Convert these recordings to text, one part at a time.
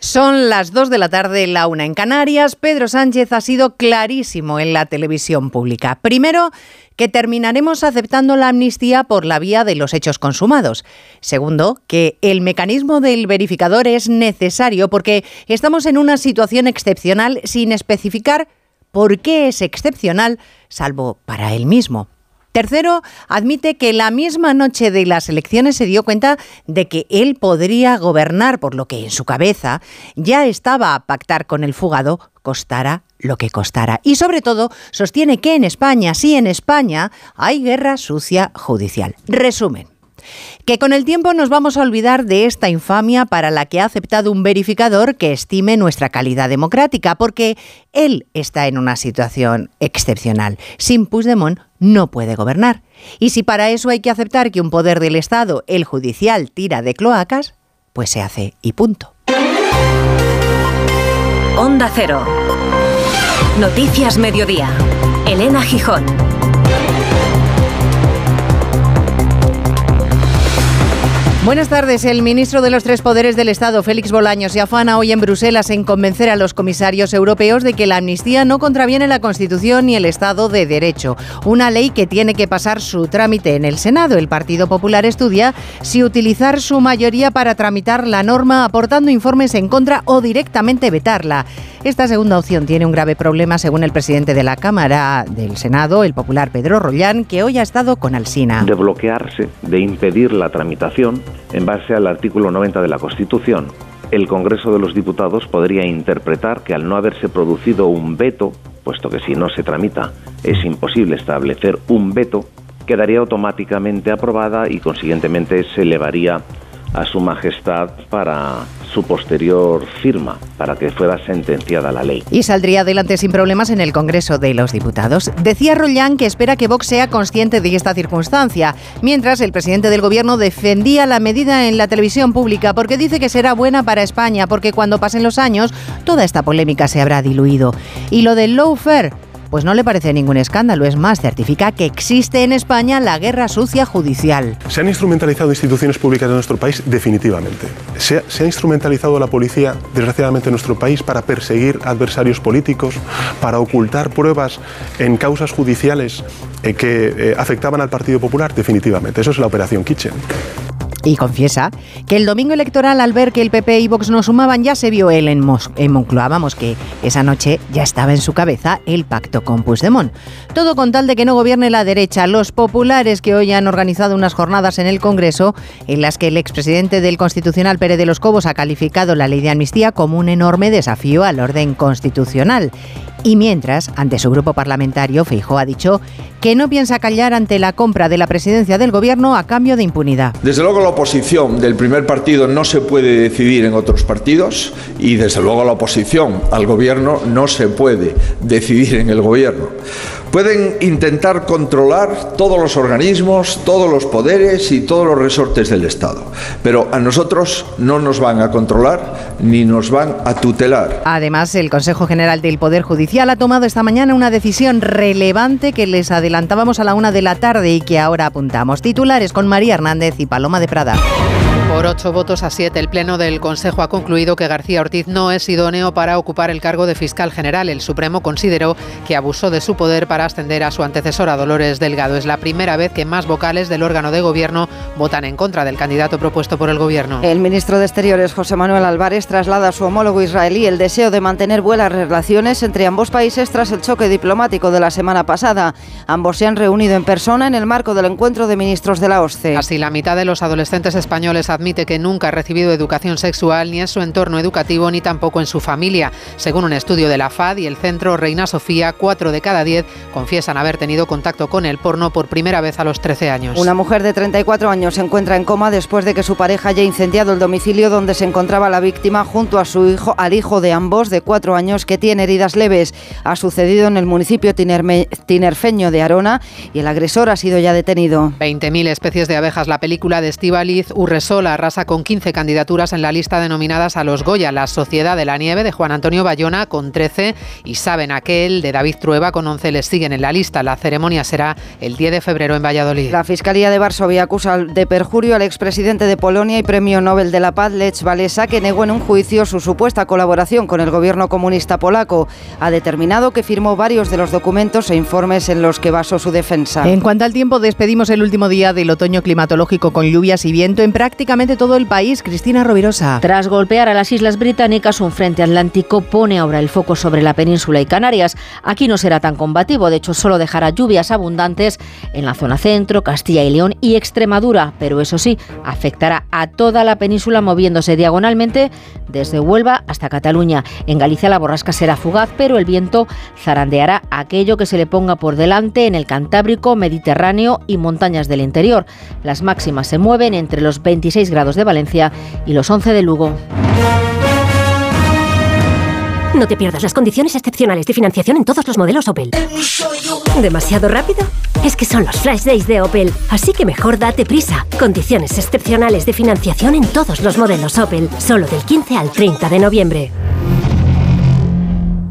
Son las 2 de la tarde, la una en Canarias. Pedro Sánchez ha sido clarísimo en la televisión pública. Primero, que terminaremos aceptando la amnistía por la vía de los hechos consumados. Segundo, que el mecanismo del verificador es necesario porque estamos en una situación excepcional sin especificar por qué es excepcional, salvo para él mismo. Tercero, admite que la misma noche de las elecciones se dio cuenta de que él podría gobernar, por lo que en su cabeza ya estaba a pactar con el fugado, costara lo que costara. Y sobre todo, sostiene que en España, sí en España, hay guerra sucia judicial. Resumen que con el tiempo nos vamos a olvidar de esta infamia para la que ha aceptado un verificador que estime nuestra calidad democrática, porque él está en una situación excepcional. Sin Puigdemont no puede gobernar. Y si para eso hay que aceptar que un poder del Estado, el judicial, tira de cloacas, pues se hace y punto. Onda Cero. Noticias Mediodía. Elena Gijón. Buenas tardes. El ministro de los Tres Poderes del Estado, Félix Bolaños, se afana hoy en Bruselas en convencer a los comisarios europeos de que la amnistía no contraviene la Constitución ni el Estado de Derecho. Una ley que tiene que pasar su trámite en el Senado. El Partido Popular estudia si utilizar su mayoría para tramitar la norma aportando informes en contra o directamente vetarla. Esta segunda opción tiene un grave problema, según el presidente de la Cámara del Senado, el popular Pedro Rollán, que hoy ha estado con Alsina. De bloquearse, de impedir la tramitación en base al artículo 90 de la Constitución. El Congreso de los Diputados podría interpretar que al no haberse producido un veto, puesto que si no se tramita es imposible establecer un veto, quedaría automáticamente aprobada y consiguientemente se elevaría a su majestad para su posterior firma, para que fuera sentenciada la ley. Y saldría adelante sin problemas en el Congreso de los Diputados. Decía Rollán que espera que Vox sea consciente de esta circunstancia, mientras el presidente del Gobierno defendía la medida en la televisión pública porque dice que será buena para España, porque cuando pasen los años toda esta polémica se habrá diluido. Y lo del lawfare pues no le parece ningún escándalo, es más, certifica que existe en España la guerra sucia judicial. Se han instrumentalizado instituciones públicas de nuestro país definitivamente. Se ha, instrumentalizado la policía, desgraciadamente, en nuestro país para perseguir adversarios políticos, para ocultar pruebas en causas judiciales eh, que eh, afectaban al Partido Popular, definitivamente. Eso es la operación Kitchen. Y confiesa que el domingo electoral, al ver que el PP y Vox no sumaban, ya se vio él en, en Moncloa. Vamos, que esa noche ya estaba en su cabeza el pacto con Puigdemont. Todo con tal de que no gobierne la derecha. Los populares que hoy han organizado unas jornadas en el Congreso en las que el expresidente del Constitucional, Pérez de los Cobos, ha calificado la ley de amnistía como un enorme desafío al orden constitucional. Y mientras, ante su grupo parlamentario, Feijó ha dicho que no piensa callar ante la compra de la presidencia del gobierno a cambio de impunidad. Desde luego la oposición del primer partido no se puede decidir en otros partidos y desde luego la oposición al gobierno no se puede decidir en el gobierno. Pueden intentar controlar todos los organismos, todos los poderes y todos los resortes del Estado, pero a nosotros no nos van a controlar ni nos van a tutelar. Además, el Consejo General del Poder Judicial ha tomado esta mañana una decisión relevante que les adelantábamos a la una de la tarde y que ahora apuntamos. Titulares con María Hernández y Paloma de Prada. Por ocho votos a siete, el Pleno del Consejo ha concluido que García Ortiz no es idóneo para ocupar el cargo de fiscal general. El Supremo consideró que abusó de su poder para ascender a su antecesora Dolores Delgado. Es la primera vez que más vocales del órgano de gobierno votan en contra del candidato propuesto por el gobierno. El ministro de Exteriores, José Manuel Álvarez, traslada a su homólogo israelí el deseo de mantener buenas relaciones entre ambos países tras el choque diplomático de la semana pasada. Ambos se han reunido en persona en el marco del encuentro de ministros de la OSCE. Así, la mitad de los adolescentes españoles admite que nunca ha recibido educación sexual ni en su entorno educativo ni tampoco en su familia. Según un estudio de la FAD y el Centro Reina Sofía, cuatro de cada diez confiesan haber tenido contacto con el porno por primera vez a los 13 años. Una mujer de 34 años se encuentra en coma después de que su pareja haya incendiado el domicilio donde se encontraba la víctima junto a su hijo, al hijo de ambos de cuatro años que tiene heridas leves. Ha sucedido en el municipio tinerfeño de Arona y el agresor ha sido ya detenido. 20.000 especies de abejas. La película de Estivaliz Urresola la arrasa con 15 candidaturas en la lista denominadas a los Goya, la Sociedad de la Nieve de Juan Antonio Bayona con 13 y Saben aquel de David Trueba con 11 les siguen en la lista. La ceremonia será el 10 de febrero en Valladolid. La Fiscalía de Varsovia acusa de perjurio al expresidente de Polonia y premio Nobel de la Paz, Lech Walesa, que negó en un juicio su supuesta colaboración con el gobierno comunista polaco. Ha determinado que firmó varios de los documentos e informes en los que basó su defensa. En cuanto al tiempo, despedimos el último día del otoño climatológico con lluvias y viento en prácticamente todo el país. Cristina Rovirosa. Tras golpear a las Islas Británicas, un frente atlántico pone ahora el foco sobre la península y Canarias. Aquí no será tan combativo, de hecho solo dejará lluvias abundantes en la zona centro, Castilla y León y Extremadura, pero eso sí, afectará a toda la península moviéndose diagonalmente desde Huelva hasta Cataluña. En Galicia la borrasca será fugaz, pero el viento zarandeará aquello que se le ponga por delante en el Cantábrico, Mediterráneo y montañas del interior. Las máximas se mueven entre los 26 grados de Valencia y los 11 de Lugo. No te pierdas las condiciones excepcionales de financiación en todos los modelos Opel. ¿Demasiado rápido? Es que son los Flash Days de Opel, así que mejor date prisa. Condiciones excepcionales de financiación en todos los modelos Opel, solo del 15 al 30 de noviembre.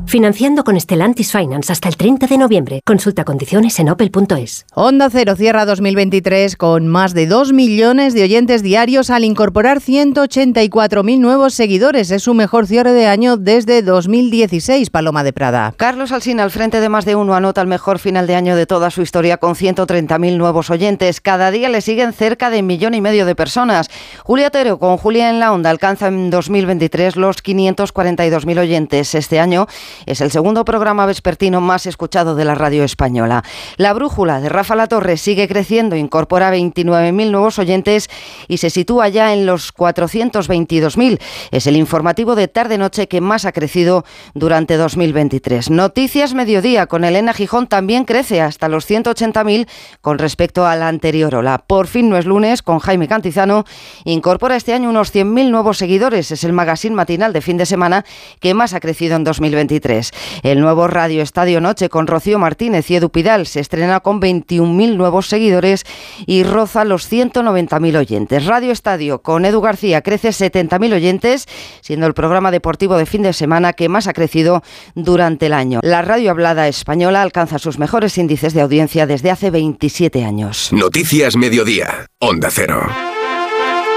Financiando con Stellantis Finance hasta el 30 de noviembre. Consulta condiciones en opel.es. Onda Cero cierra 2023 con más de 2 millones de oyentes diarios al incorporar 184.000 nuevos seguidores. Es su mejor cierre de año desde 2016, Paloma de Prada. Carlos Alsina, al frente de más de uno, anota el mejor final de año de toda su historia con 130.000 nuevos oyentes. Cada día le siguen cerca de un millón y medio de personas. Julia Tero, con Julia en la Onda, alcanza en 2023 los 542.000 oyentes. Este año es el segundo programa vespertino más escuchado de la radio española. La brújula de Rafa La Torre sigue creciendo, incorpora 29.000 nuevos oyentes y se sitúa ya en los 422.000. Es el informativo de tarde-noche que más ha crecido durante 2023. Noticias Mediodía con Elena Gijón también crece hasta los 180.000 con respecto a la anterior ola. Por fin no es lunes con Jaime Cantizano. Incorpora este año unos 100.000 nuevos seguidores. Es el magazine matinal de fin de semana que más ha crecido en 2023. El nuevo Radio Estadio Noche con Rocío Martínez y Edu Pidal se estrena con 21.000 nuevos seguidores y roza los 190.000 oyentes. Radio Estadio con Edu García crece 70.000 oyentes, siendo el programa deportivo de fin de semana que más ha crecido durante el año. La radio hablada española alcanza sus mejores índices de audiencia desde hace 27 años. Noticias Mediodía, Onda Cero.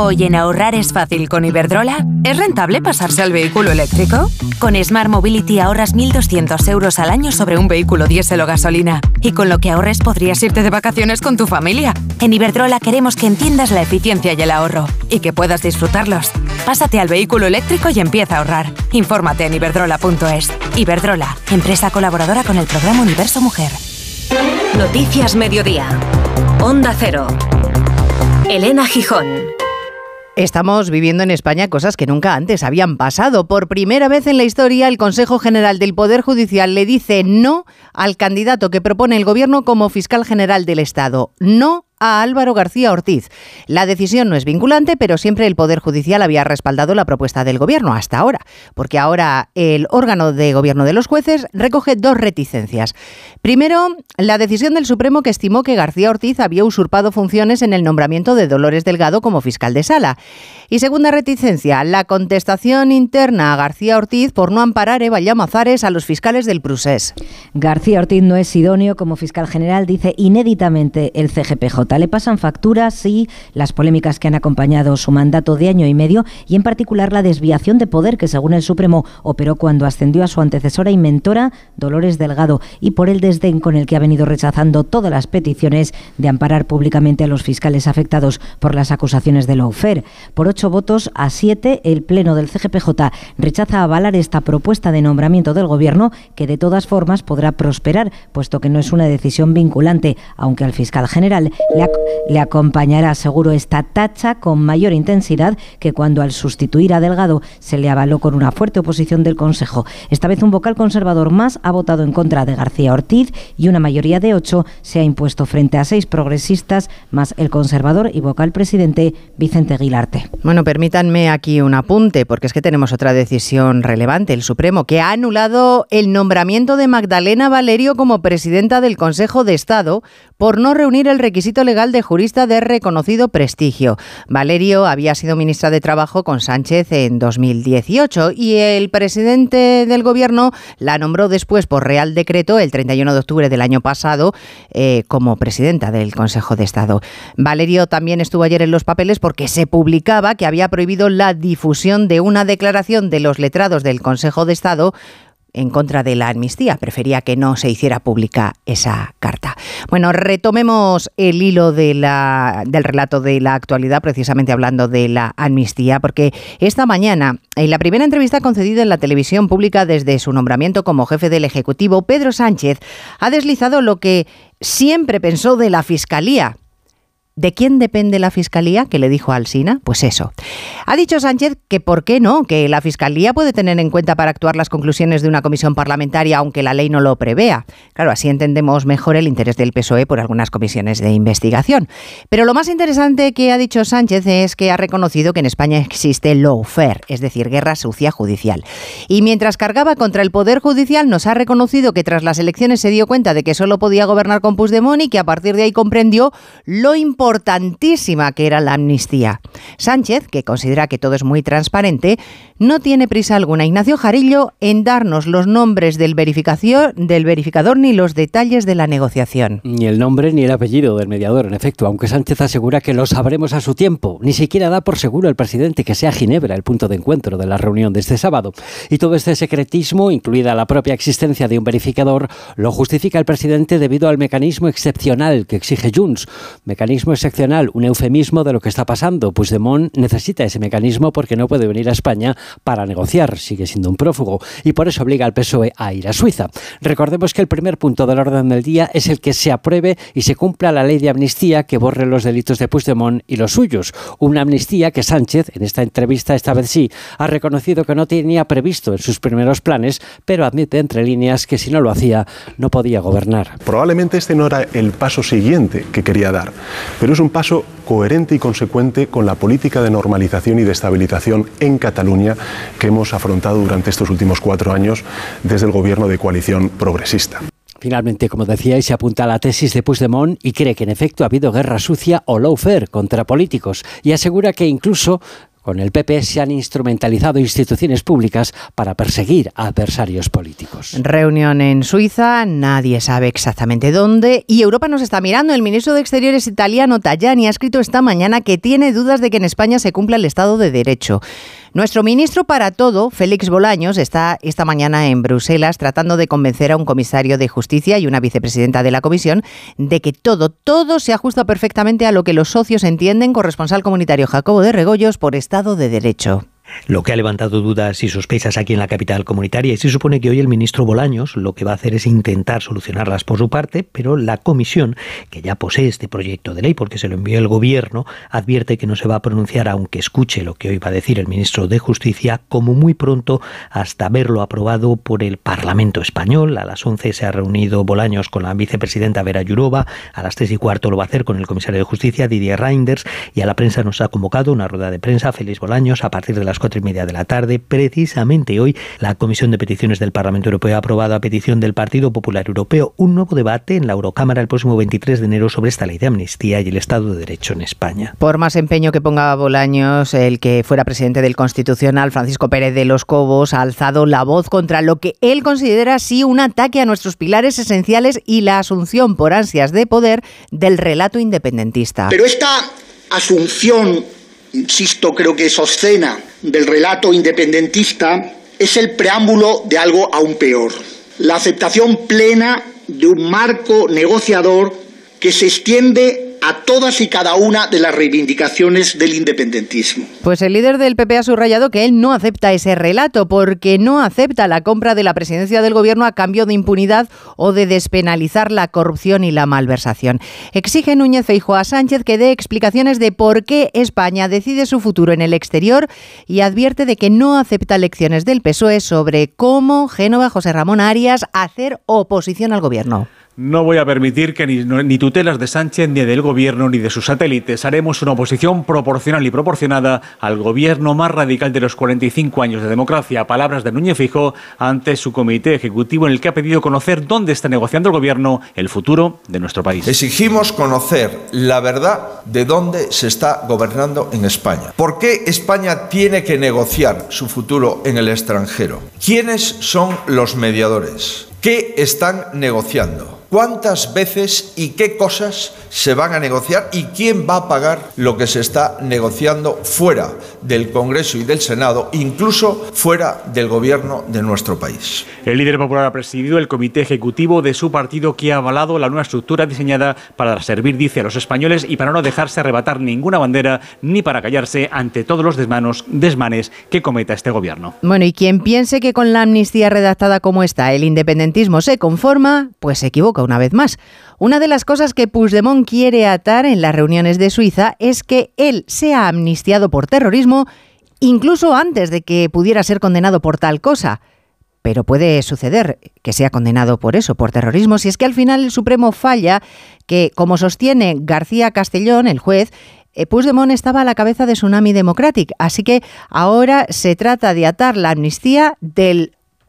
Hoy en ahorrar es fácil con Iberdrola. ¿Es rentable pasarse al vehículo eléctrico? Con Smart Mobility ahorras 1.200 euros al año sobre un vehículo diésel o gasolina. Y con lo que ahorres podrías irte de vacaciones con tu familia. En Iberdrola queremos que entiendas la eficiencia y el ahorro y que puedas disfrutarlos. Pásate al vehículo eléctrico y empieza a ahorrar. Infórmate en iberdrola.es. Iberdrola, empresa colaboradora con el programa Universo Mujer. Noticias Mediodía. Onda Cero. Elena Gijón. Estamos viviendo en España cosas que nunca antes habían pasado. Por primera vez en la historia, el Consejo General del Poder Judicial le dice no al candidato que propone el Gobierno como fiscal general del Estado. No a Álvaro García Ortiz. La decisión no es vinculante, pero siempre el Poder Judicial había respaldado la propuesta del Gobierno hasta ahora, porque ahora el órgano de gobierno de los jueces recoge dos reticencias. Primero, la decisión del Supremo que estimó que García Ortiz había usurpado funciones en el nombramiento de Dolores Delgado como fiscal de sala. Y segunda reticencia, la contestación interna a García Ortiz por no amparar Eva Llamazares a los fiscales del Prusés. García Ortiz no es idóneo como fiscal general, dice inéditamente el CGPJ. Le pasan facturas, sí, las polémicas que han acompañado su mandato de año y medio y en particular la desviación de poder que según el Supremo operó cuando ascendió a su antecesora y mentora Dolores Delgado y por el desdén con el que ha venido rechazando todas las peticiones de amparar públicamente a los fiscales afectados por las acusaciones de lawfare. Por ocho votos a siete, el Pleno del CGPJ rechaza avalar esta propuesta de nombramiento del Gobierno que de todas formas podrá prosperar, puesto que no es una decisión vinculante, aunque al fiscal general le, le acompañará seguro esta tacha con mayor intensidad que cuando al sustituir a Delgado se le avaló con una fuerte oposición del Consejo. Esta vez un vocal conservador más ha votado en contra de García Ortiz y una mayoría de ocho se ha impuesto frente a seis progresistas más el conservador y vocal presidente Vicente Aguilarte. Bueno, permítanme aquí un apunte, porque es que tenemos otra decisión relevante, el Supremo, que ha anulado el nombramiento de Magdalena Valerio como presidenta del Consejo de Estado por no reunir el requisito legal de jurista de reconocido prestigio. Valerio había sido ministra de Trabajo con Sánchez en 2018 y el presidente del gobierno la nombró después por Real Decreto el 31 de octubre del año pasado eh, como presidenta del Consejo de Estado. Valerio también estuvo ayer en los papeles porque se publicaba que había prohibido la difusión de una declaración de los letrados del Consejo de Estado en contra de la amnistía. Prefería que no se hiciera pública esa carta. Bueno, retomemos el hilo del relato de la actualidad, precisamente hablando de la amnistía, porque esta mañana, en la primera entrevista concedida en la televisión pública desde su nombramiento como jefe del Ejecutivo, Pedro Sánchez ha deslizado lo que siempre pensó de la Fiscalía ¿De quién depende la Fiscalía? Que le dijo Alsina. Pues eso. Ha dicho Sánchez que por qué no, que la Fiscalía puede tener en cuenta para actuar las conclusiones de una comisión parlamentaria, aunque la ley no lo prevea. Claro, así entendemos mejor el interés del PSOE por algunas comisiones de investigación. Pero lo más interesante que ha dicho Sánchez es que ha reconocido que en España existe lawfare, es decir, guerra sucia judicial. Y mientras cargaba contra el Poder Judicial, nos ha reconocido que tras las elecciones se dio cuenta de que solo podía gobernar con Puigdemont y que a partir de ahí comprendió lo importante importantísima que era la amnistía. Sánchez, que considera que todo es muy transparente, no tiene prisa alguna, Ignacio Jarillo, en darnos los nombres del, verificación, del verificador ni los detalles de la negociación. Ni el nombre ni el apellido del mediador, en efecto, aunque Sánchez asegura que lo sabremos a su tiempo. Ni siquiera da por seguro el presidente que sea Ginebra el punto de encuentro de la reunión de este sábado. Y todo este secretismo, incluida la propia existencia de un verificador, lo justifica el presidente debido al mecanismo excepcional que exige Junts. Mecanismo excepcional, un eufemismo de lo que está pasando. Puigdemont necesita ese mecanismo porque no puede venir a España para negociar, sigue siendo un prófugo, y por eso obliga al PSOE a ir a Suiza. Recordemos que el primer punto del orden del día es el que se apruebe y se cumpla la ley de amnistía que borre los delitos de Puigdemont y los suyos. Una amnistía que Sánchez, en esta entrevista esta vez sí, ha reconocido que no tenía previsto en sus primeros planes, pero admite entre líneas que si no lo hacía no podía gobernar. Probablemente este no era el paso siguiente que quería dar, pero es un paso coherente y consecuente con la política de normalización y de estabilización en Cataluña que hemos afrontado durante estos últimos cuatro años desde el gobierno de coalición progresista. Finalmente, como decíais, se apunta a la tesis de Puigdemont y cree que en efecto ha habido guerra sucia o lawfare contra políticos y asegura que incluso con el PP se han instrumentalizado instituciones públicas para perseguir a adversarios políticos. Reunión en Suiza, nadie sabe exactamente dónde y Europa nos está mirando. El ministro de Exteriores italiano Tajani ha escrito esta mañana que tiene dudas de que en España se cumpla el Estado de Derecho. Nuestro ministro para todo, Félix Bolaños, está esta mañana en Bruselas tratando de convencer a un comisario de justicia y una vicepresidenta de la comisión de que todo, todo se ajusta perfectamente a lo que los socios entienden, corresponsal comunitario Jacobo de Regoyos, por Estado de Derecho lo que ha levantado dudas y sospechas aquí en la capital comunitaria. Y se supone que hoy el ministro Bolaños lo que va a hacer es intentar solucionarlas por su parte, pero la comisión, que ya posee este proyecto de ley porque se lo envió el gobierno, advierte que no se va a pronunciar, aunque escuche lo que hoy va a decir el ministro de Justicia, como muy pronto hasta verlo aprobado por el Parlamento español. A las 11 se ha reunido Bolaños con la vicepresidenta Vera Yurova, a las 3 y cuarto lo va a hacer con el comisario de Justicia, Didier Reinders, y a la prensa nos ha convocado una rueda de prensa, Félix Bolaños, a partir de las las cuatro y media de la tarde. Precisamente hoy, la Comisión de Peticiones del Parlamento Europeo ha aprobado a petición del Partido Popular Europeo un nuevo debate en la Eurocámara el próximo 23 de enero sobre esta ley de amnistía y el Estado de Derecho en España. Por más empeño que ponga Bolaños, el que fuera presidente del Constitucional, Francisco Pérez de los Cobos, ha alzado la voz contra lo que él considera así un ataque a nuestros pilares esenciales y la asunción por ansias de poder del relato independentista. Pero esta asunción, insisto, creo que es obscena, del relato independentista es el preámbulo de algo aún peor. La aceptación plena de un marco negociador que se extiende a todas y cada una de las reivindicaciones del independentismo. Pues el líder del PP ha subrayado que él no acepta ese relato porque no acepta la compra de la presidencia del gobierno a cambio de impunidad o de despenalizar la corrupción y la malversación. Exige Núñez Feijóo a Sánchez que dé explicaciones de por qué España decide su futuro en el exterior y advierte de que no acepta lecciones del PSOE sobre cómo Génova José Ramón Arias hacer oposición al gobierno. No voy a permitir que ni, tutelas de Sánchez, ni del gobierno, ni de sus satélites. Haremos una oposición proporcional y proporcionada al gobierno más radical de los 45 años de democracia. Palabras de Núñez Fijo ante su comité ejecutivo en el que ha pedido conocer dónde está negociando el gobierno el futuro de nuestro país. Exigimos conocer la verdad de dónde se está gobernando en España. ¿Por qué España tiene que negociar su futuro en el extranjero? ¿Quiénes son los mediadores? ¿Qué están negociando? cuántas veces y qué cosas se van a negociar y quién va a pagar lo que se está negociando fuera del Congreso y del Senado, incluso fuera del gobierno de nuestro país. El líder popular ha presidido el comité ejecutivo de su partido que ha avalado la nueva estructura diseñada para servir, dice, a los españoles y para no dejarse arrebatar ninguna bandera ni para callarse ante todos los desmanos, desmanes que cometa este gobierno. Bueno, y quien piense que con la amnistía redactada como está el se conforma, pues se equivoca una vez más. Una de las cosas que Puigdemont quiere atar en las reuniones de Suiza es que él sea amnistiado por terrorismo incluso antes de que pudiera ser condenado por tal cosa. Pero puede suceder que sea condenado por eso, por terrorismo, si es que al final el Supremo falla que, como sostiene García Castellón, el juez, eh, Puigdemont estaba a la cabeza de Tsunami Democratic. Así que ahora se trata de atar la amnistía del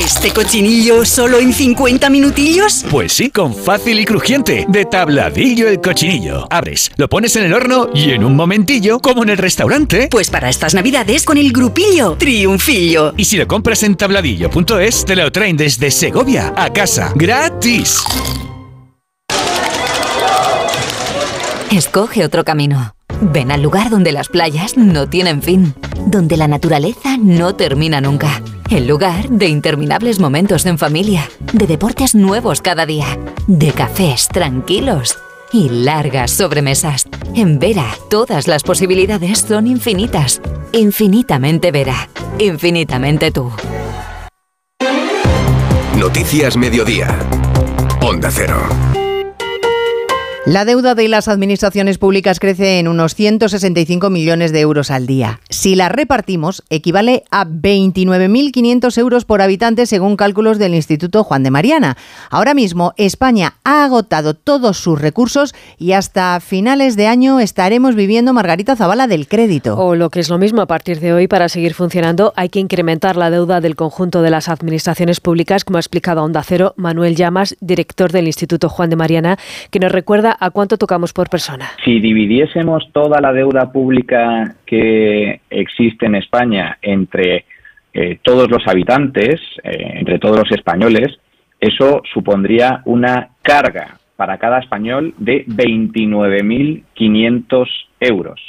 ¿Este cochinillo solo en 50 minutillos? Pues sí, con fácil y crujiente. De tabladillo el cochinillo. Abres, lo pones en el horno y en un momentillo, como en el restaurante. Pues para estas navidades con el grupillo Triunfillo. Y si lo compras en tabladillo.es, te lo traen desde Segovia a casa. ¡Gratis! Escoge otro camino. Ven al lugar donde las playas no tienen fin, donde la naturaleza no termina nunca el lugar de interminables momentos en familia, de deportes nuevos cada día, de cafés tranquilos y largas sobremesas. En Vera, todas las posibilidades son infinitas. Infinitamente Vera. Infinitamente tú. Noticias Mediodía. Onda Cero. La deuda de las administraciones públicas crece en unos 165 millones de euros al día. Si la repartimos, equivale a 29.500 euros por habitante según cálculos del Instituto Juan de Mariana. Ahora mismo España ha agotado todos sus recursos y hasta finales de año estaremos viviendo Margarita Zavala del crédito. O lo que es lo mismo, a partir de hoy, para seguir funcionando, hay que incrementar la deuda del conjunto de las administraciones públicas, como ha explicado a Onda Cero Manuel Llamas, director del Instituto Juan de Mariana, que nos recuerda a cuánto tocamos por persona. Si dividiésemos toda la deuda pública que existe en España entre eh, todos los habitantes, eh, entre todos los españoles, eso supondría una carga para cada español de 29.500 euros.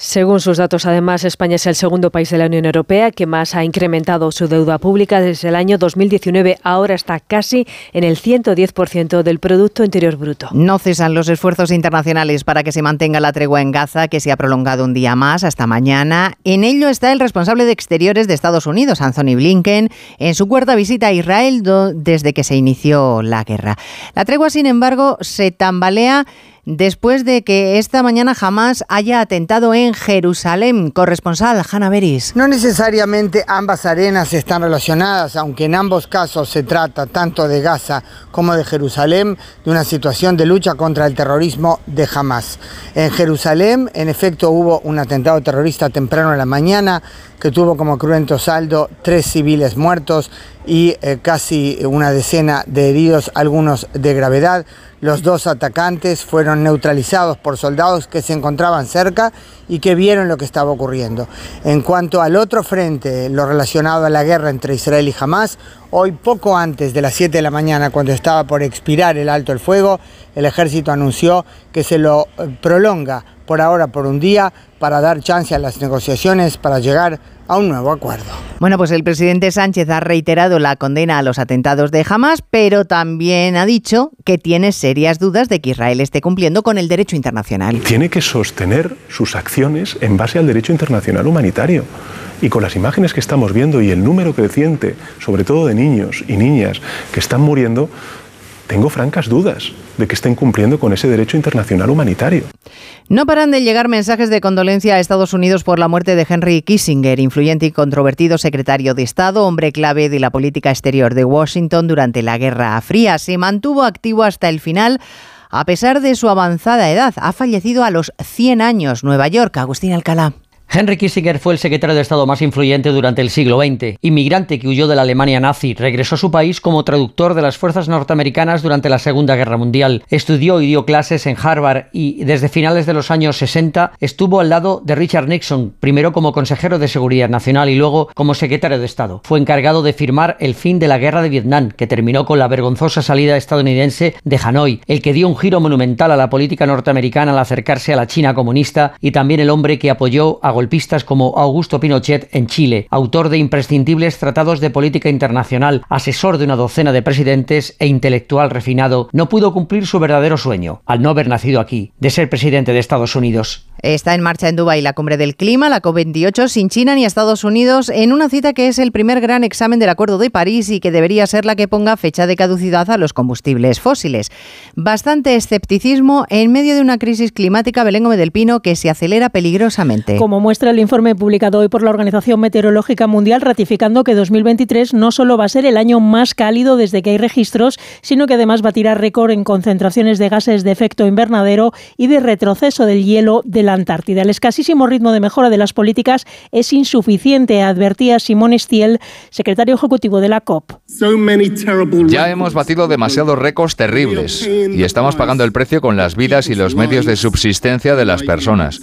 Según sus datos, además, España es el segundo país de la Unión Europea que más ha incrementado su deuda pública desde el año 2019. Ahora está casi en el 110% del Producto Interior Bruto. No cesan los esfuerzos internacionales para que se mantenga la tregua en Gaza, que se ha prolongado un día más hasta mañana. En ello está el responsable de Exteriores de Estados Unidos, Anthony Blinken, en su cuarta visita a Israel desde que se inició la guerra. La tregua, sin embargo, se tambalea después de que esta mañana jamás haya atentado en Jerusalén. Corresponsal Hanna Beris. No necesariamente ambas arenas están relacionadas, aunque en ambos casos se trata tanto de Gaza como de Jerusalén de una situación de lucha contra el terrorismo de Hamas. En Jerusalén, en efecto, hubo un atentado terrorista temprano en la mañana que tuvo como cruento saldo tres civiles muertos y eh, casi una decena de heridos, algunos de gravedad. Los dos atacantes fueron neutralizados por soldados que se encontraban cerca y que vieron lo que estaba ocurriendo. En cuanto al otro frente, lo relacionado a la guerra entre Israel y Hamas, hoy poco antes de las 7 de la mañana, cuando estaba por expirar el alto el fuego, el ejército anunció que se lo eh, prolonga por ahora por un día para dar chance a las negociaciones para llegar a un nuevo acuerdo. Bueno, pues el presidente Sánchez ha reiterado la condena a los atentados de Hamas, pero también ha dicho que tiene serias dudas de que Israel esté cumpliendo con el derecho internacional. Tiene que sostener sus acciones en base al derecho internacional humanitario. Y con las imágenes que estamos viendo y el número creciente, sobre todo de niños y niñas que están muriendo, tengo francas dudas de que estén cumpliendo con ese derecho internacional humanitario. No paran de llegar mensajes de condolencia a Estados Unidos por la muerte de Henry Kissinger, influyente y controvertido secretario de Estado, hombre clave de la política exterior de Washington durante la Guerra Fría. Se mantuvo activo hasta el final. A pesar de su avanzada edad, ha fallecido a los 100 años. Nueva York, Agustín Alcalá. Henry Kissinger fue el secretario de Estado más influyente durante el siglo XX. Inmigrante que huyó de la Alemania nazi, regresó a su país como traductor de las fuerzas norteamericanas durante la Segunda Guerra Mundial. Estudió y dio clases en Harvard y desde finales de los años 60 estuvo al lado de Richard Nixon, primero como consejero de Seguridad Nacional y luego como secretario de Estado. Fue encargado de firmar el fin de la Guerra de Vietnam, que terminó con la vergonzosa salida estadounidense de Hanoi, el que dio un giro monumental a la política norteamericana al acercarse a la China comunista y también el hombre que apoyó a golpistas como Augusto Pinochet en Chile, autor de imprescindibles tratados de política internacional, asesor de una docena de presidentes e intelectual refinado, no pudo cumplir su verdadero sueño, al no haber nacido aquí, de ser presidente de Estados Unidos. Está en marcha en Dubái la cumbre del clima, la COP28, sin China ni Estados Unidos, en una cita que es el primer gran examen del Acuerdo de París y que debería ser la que ponga fecha de caducidad a los combustibles fósiles. Bastante escepticismo en medio de una crisis climática Belén del Pino que se acelera peligrosamente. Como muestra el informe publicado hoy por la Organización Meteorológica Mundial, ratificando que 2023 no solo va a ser el año más cálido desde que hay registros, sino que además va a tirar récord en concentraciones de gases de efecto invernadero y de retroceso del hielo de la Antártida. El escasísimo ritmo de mejora de las políticas es insuficiente, advertía Simón Stiel, secretario ejecutivo de la COP. Ya hemos batido demasiados récords terribles y estamos pagando el precio con las vidas y los medios de subsistencia de las personas.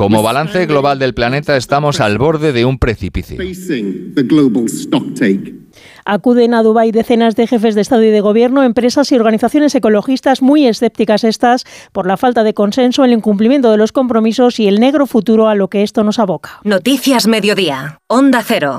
Como balance global del planeta estamos al borde de un precipicio. Acuden a Dubái decenas de jefes de Estado y de Gobierno, empresas y organizaciones ecologistas muy escépticas estas por la falta de consenso, el incumplimiento de los compromisos y el negro futuro a lo que esto nos aboca. Noticias Mediodía. Onda Cero.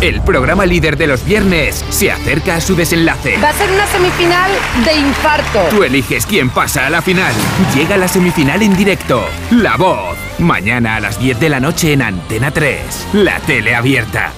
El programa líder de los viernes se acerca a su desenlace. Va a ser una semifinal de infarto. Tú eliges quién pasa a la final. Llega la semifinal en directo. La voz. Mañana a las 10 de la noche en Antena 3. La tele abierta.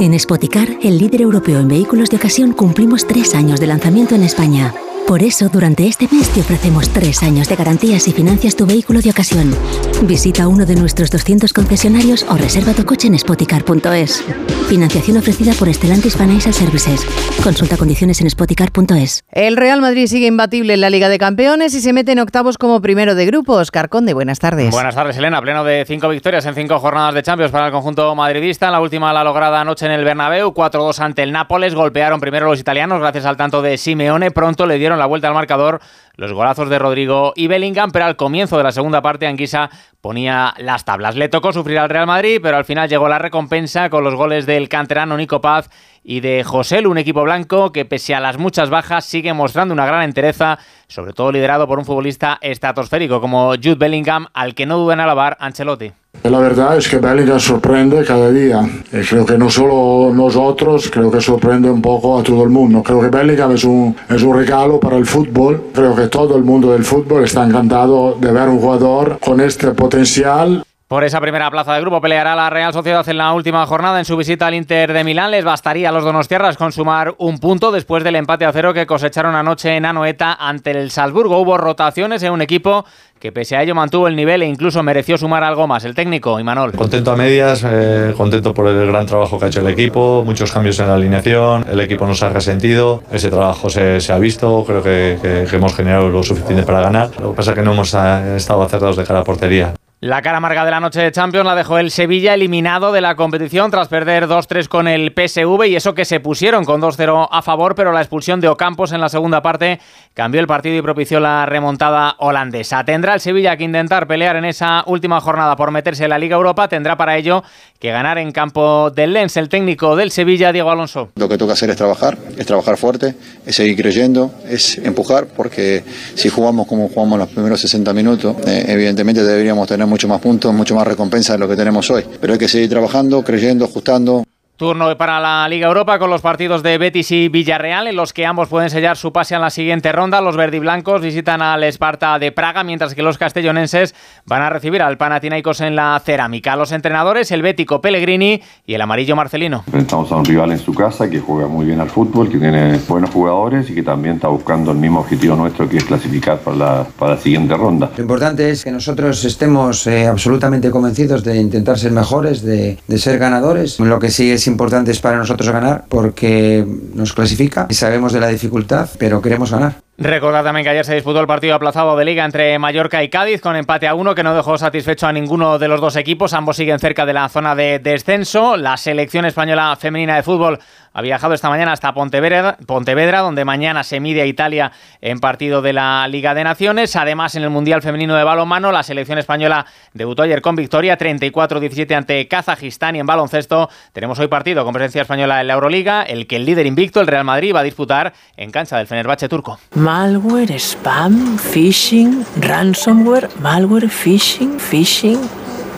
En Spoticar, el líder europeo en vehículos de ocasión, cumplimos tres años de lanzamiento en España Por eso, durante este mes te ofrecemos tres años de garantías y financias tu vehículo de ocasión. Visita uno de nuestros 200 concesionarios o reserva tu coche en spoticar.es. Financiación ofrecida por Stellantis Financial Services. Consulta condiciones en spoticar.es. El Real Madrid sigue imbatible en la Liga de Campeones y se mete en octavos como primero de grupos. Carconde, buenas tardes. Buenas tardes, Elena. Pleno de cinco victorias en cinco jornadas de Champions para el conjunto madridista. La última la lograda anoche en el Bernabéu, 4-2 ante el Nápoles. Golpearon primero los italianos gracias al tanto de Simeone. Pronto le dieron la vuelta al marcador los golazos de Rodrigo y Bellingham, pero al comienzo de la segunda parte Anguisa ponía las tablas. Le tocó sufrir al Real Madrid, pero al final llegó la recompensa con los goles del canterano Nico Paz y de José, un equipo blanco que pese a las muchas bajas sigue mostrando una gran entereza, sobre todo liderado por un futbolista estratosférico como Jude Bellingham, al que no duda en alabar Ancelotti. La verdad es que Bellingham sorprende cada día. Y creo que no solo nosotros, creo que sorprende un poco a todo el mundo. Creo que Bellingham es un, es un regalo para el fútbol. Creo que todo el mundo del fútbol está encantado de ver un jugador con este potencial. Por esa primera plaza de grupo peleará la Real Sociedad en la última jornada en su visita al Inter de Milán. Les bastaría a los donostiarras con sumar un punto después del empate a cero que cosecharon anoche en Anoeta ante el Salzburgo. Hubo rotaciones en un equipo que pese a ello mantuvo el nivel e incluso mereció sumar algo más. El técnico, Imanol. Contento a medias, eh, contento por el gran trabajo que ha hecho el equipo, muchos cambios en la alineación, el equipo nos ha resentido, ese trabajo se, ha visto, creo que, que- que hemos generado lo suficiente para ganar. Lo que pasa es que no hemos eh, estado acertados de cara a portería. La cara amarga de la noche de Champions la dejó el Sevilla eliminado de la competición tras perder 2-3 con el PSV y eso que se pusieron con 2-0 a favor, pero la expulsión de Ocampos en la segunda parte cambió el partido y propició la remontada holandesa. Tendrá el Sevilla que intentar pelear en esa última jornada por meterse en la Liga Europa, tendrá para ello que ganar en campo del Lens. El técnico del Sevilla, Diego Alonso. Lo que toca hacer es trabajar, es trabajar fuerte, es seguir creyendo, es empujar, porque si jugamos como jugamos los primeros 60 minutos, eh, evidentemente deberíamos tener mucho más puntos, mucho más recompensa de lo que tenemos hoy. Pero hay que seguir trabajando, creyendo, ajustando. Turno para la Liga Europa con los partidos de Betis y Villarreal, en los que ambos pueden sellar su pase a la siguiente ronda. Los verdiblancos visitan al Esparta de Praga, mientras que los castellonenses van a recibir al Panathinaikos en la cerámica. Los entrenadores, el bético Pellegrini y el amarillo Marcelino. Enfrentamos a un rival en su casa que juega muy bien al fútbol, que tiene buenos jugadores y que también está buscando el mismo objetivo nuestro que es clasificar para la, para la siguiente ronda. Lo importante es que nosotros estemos eh, absolutamente convencidos de intentar ser mejores, de, de ser ganadores. Lo que sí es importante es para nosotros ganar porque nos clasifica y sabemos de la dificultad, pero queremos ganar. Recordad también que ayer se disputó el partido aplazado de liga entre Mallorca y Cádiz con empate a uno que no dejó satisfecho a ninguno de los dos equipos. Ambos siguen cerca de la zona de descenso. La selección española femenina de fútbol ha viajado esta mañana hasta Pontevedra, donde mañana se mide a Italia en partido de la Liga de Naciones. Además, en el Mundial Femenino de Balonmano, la selección española debutó ayer con victoria 34-17 ante Kazajistán y en baloncesto tenemos hoy partido con presencia española en la Euroliga, el que el líder invicto, el Real Madrid, va a disputar en cancha del Fenerbahce turco. Malware, spam, phishing, ransomware, malware, phishing, phishing.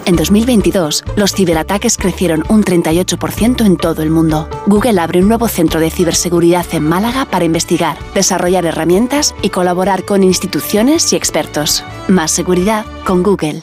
En 2022, los ciberataques crecieron un 38% en todo el mundo. Google abre un nuevo centro de ciberseguridad en Málaga para investigar, desarrollar herramientas y colaborar con instituciones y expertos. Más seguridad con Google.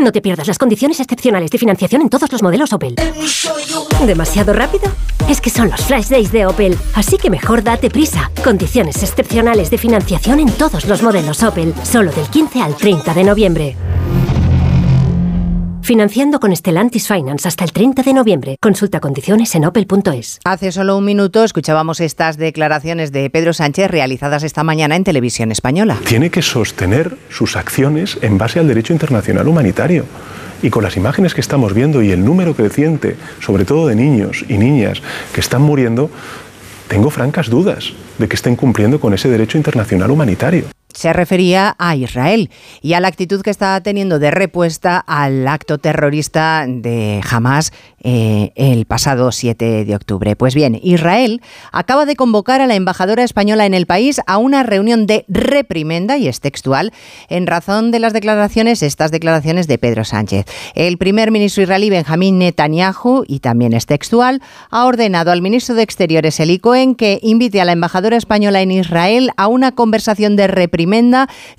No te pierdas las condiciones excepcionales de financiación en todos los modelos Opel. ¿Demasiado rápido? Es que son los Flash Days de Opel, así que mejor date prisa. Condiciones excepcionales de financiación en todos los modelos Opel, solo del 15 al 30 de noviembre. Financiando con Stellantis Finance hasta el 30 de noviembre. Consulta condiciones en opel.es. Hace solo un minuto escuchábamos estas declaraciones de Pedro Sánchez realizadas esta mañana en televisión española. Tiene que sostener sus acciones en base al derecho internacional humanitario. Y con las imágenes que estamos viendo y el número creciente, sobre todo de niños y niñas que están muriendo, tengo francas dudas de que estén cumpliendo con ese derecho internacional humanitario. Se refería a Israel y a la actitud que está teniendo de repuesta al acto terrorista de Hamas eh, el pasado 7 de octubre. Pues bien, Israel acaba de convocar a la embajadora española en el país a una reunión de reprimenda, y es textual, en razón de las declaraciones, estas declaraciones de Pedro Sánchez. El primer ministro israelí Benjamín Netanyahu, y también es textual, ha ordenado al ministro de Exteriores Eli Cohen que invite a la embajadora española en Israel a una conversación de reprimenda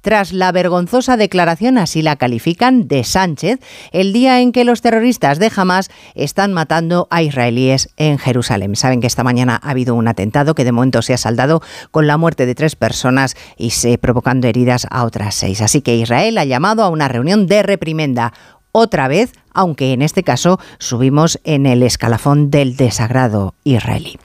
tras la vergonzosa declaración, así la califican, de Sánchez, el día en que los terroristas de Hamas están matando a israelíes en Jerusalén. Saben que esta mañana ha habido un atentado que de momento se ha saldado con la muerte de tres personas y se provocando heridas a otras seis. Así que Israel ha llamado a una reunión de reprimenda otra vez aunque en este caso subimos en el escalafón del desagrado israelí.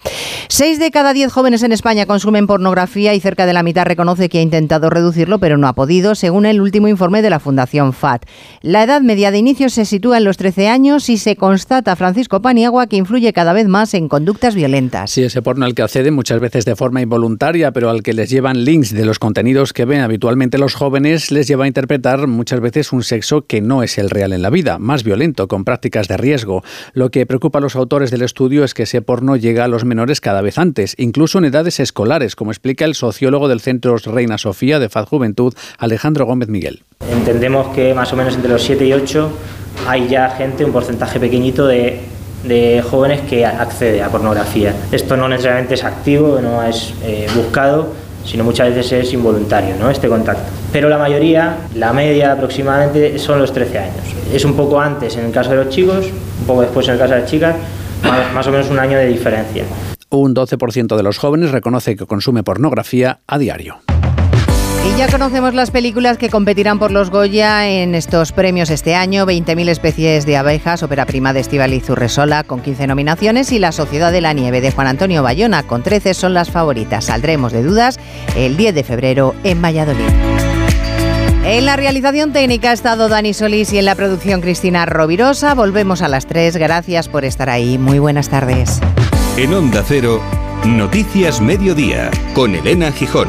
Seis de cada diez jóvenes en España consumen pornografía y cerca de la mitad reconoce que ha intentado reducirlo, pero no ha podido, según el último informe de la Fundación FAT. La edad media de inicio se sitúa en los 13 años y se constata, Francisco Paniagua, que influye cada vez más en conductas violentas. Sí, ese porno al que acceden muchas veces de forma involuntaria, pero al que les llevan links de los contenidos que ven habitualmente los jóvenes, les lleva a interpretar muchas veces un sexo que no es el real en la vida, más violento con prácticas de riesgo. Lo que preocupa a los autores del estudio es que ese porno llega a los menores cada vez antes, incluso en edades escolares, como explica el sociólogo del Centro Reina Sofía de Faz Juventud, Alejandro Gómez Miguel. Entendemos que más o menos entre los 7 y 8 hay ya gente, un porcentaje pequeñito de, de jóvenes que accede a pornografía. Esto no necesariamente es activo, no es eh, buscado, sino muchas veces es involuntario ¿no? este contacto. Pero la mayoría, la media aproximadamente, son los 13 años. Es un poco antes en el caso de los chicos, un poco después en el caso de las chicas, más, o menos un año de diferencia. Un 12% de los jóvenes reconoce que consume pornografía a diario. Y ya conocemos las películas que competirán por los Goya en estos premios este año. 20.000 especies de abejas, ópera prima de Estíbaliz Urresola con 15 nominaciones y La Sociedad de la Nieve de Juan Antonio Bayona con 13 son las favoritas. Saldremos de dudas el 10 de febrero en Valladolid. En la realización técnica ha estado Dani Solís y en la producción Cristina Rovirosa. Volvemos a las 3. Gracias por estar ahí. Muy buenas tardes. En Onda Cero, Noticias Mediodía, con Elena Gijón.